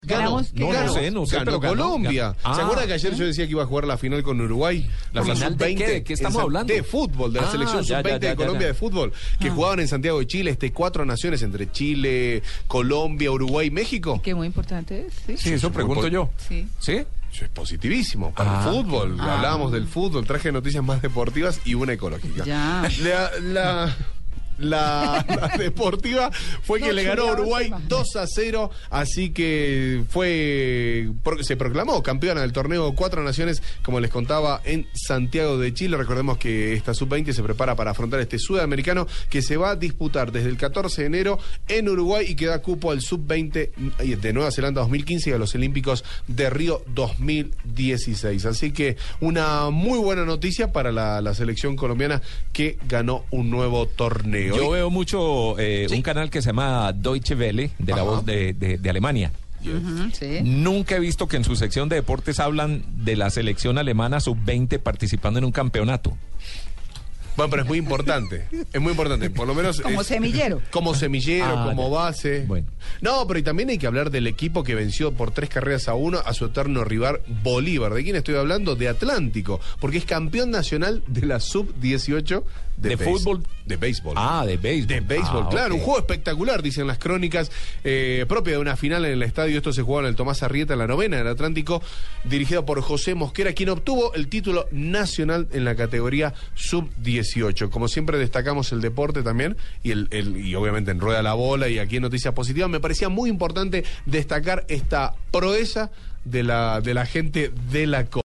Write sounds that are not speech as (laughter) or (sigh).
Ganó, ¿Ganamos? ¿Qué no, ganó? no sé, no sé, ganó pero ganó. Colombia. Ah. ¿Se acuerda que ayer yo decía que iba a jugar la final con Uruguay? ¿La final de qué? ¿De qué estamos hablando? De fútbol, de la Ah, selección ya, sub-20 ya, ya, de Colombia ya. de fútbol, que jugaban en Santiago de Chile, este cuatro naciones entre Chile, Colombia, Uruguay y México. Que muy importante es, ¿sí? Sí, eso pregunto yo. Sí. ¿Sí? Eso es positivísimo para Ah. el fútbol. Hablábamos del fútbol, traje noticias más deportivas y una ecológica. Ya. La, la, la- la (laughs) deportiva fue que le ganó a Uruguay se imagina. 2 a 0, así que fue se proclamó campeona del torneo Cuatro Naciones, como les contaba, en Santiago de Chile. Recordemos que esta sub-20 se prepara para afrontar este sudamericano que se va a disputar desde el 14 de enero en Uruguay y que da cupo al sub-20 de Nueva Zelanda 2015 y a los Olímpicos de Río 2016. Así que una muy buena noticia para la, la selección colombiana que ganó un nuevo torneo. Yo veo mucho eh, un canal que se llama Deutsche Welle, de la voz de, de- de Alemania. Sí. Nunca he visto que en su sección de deportes hablan de la selección alemana sub-20 participando en un campeonato. Bueno, pero es muy importante. Es muy importante. Por lo menos. Como es- semillero. Como semillero, Ah, como ya. base. Bueno. No, pero y también hay que hablar del equipo que venció por tres carreras a uno a su eterno rival Bolívar. ¿De quién estoy hablando? De Atlántico. Porque es campeón nacional de la sub-18 de, ¿De béis- fútbol? De béisbol. Ah, de béisbol. De béisbol, Ah, claro, un juego espectacular, dicen las crónicas, eh, propia de una final en el estadio. Esto se jugaba en el Tomás Arrieta, en la novena del Atlántico, dirigido por José Mosquera, quien obtuvo el título nacional en la categoría sub-18. Como siempre, destacamos el deporte también, y, el, el- y obviamente en Rueda la Bola y aquí en Noticias Positivas. Me parecía muy importante destacar esta proeza de la, de la gente de la.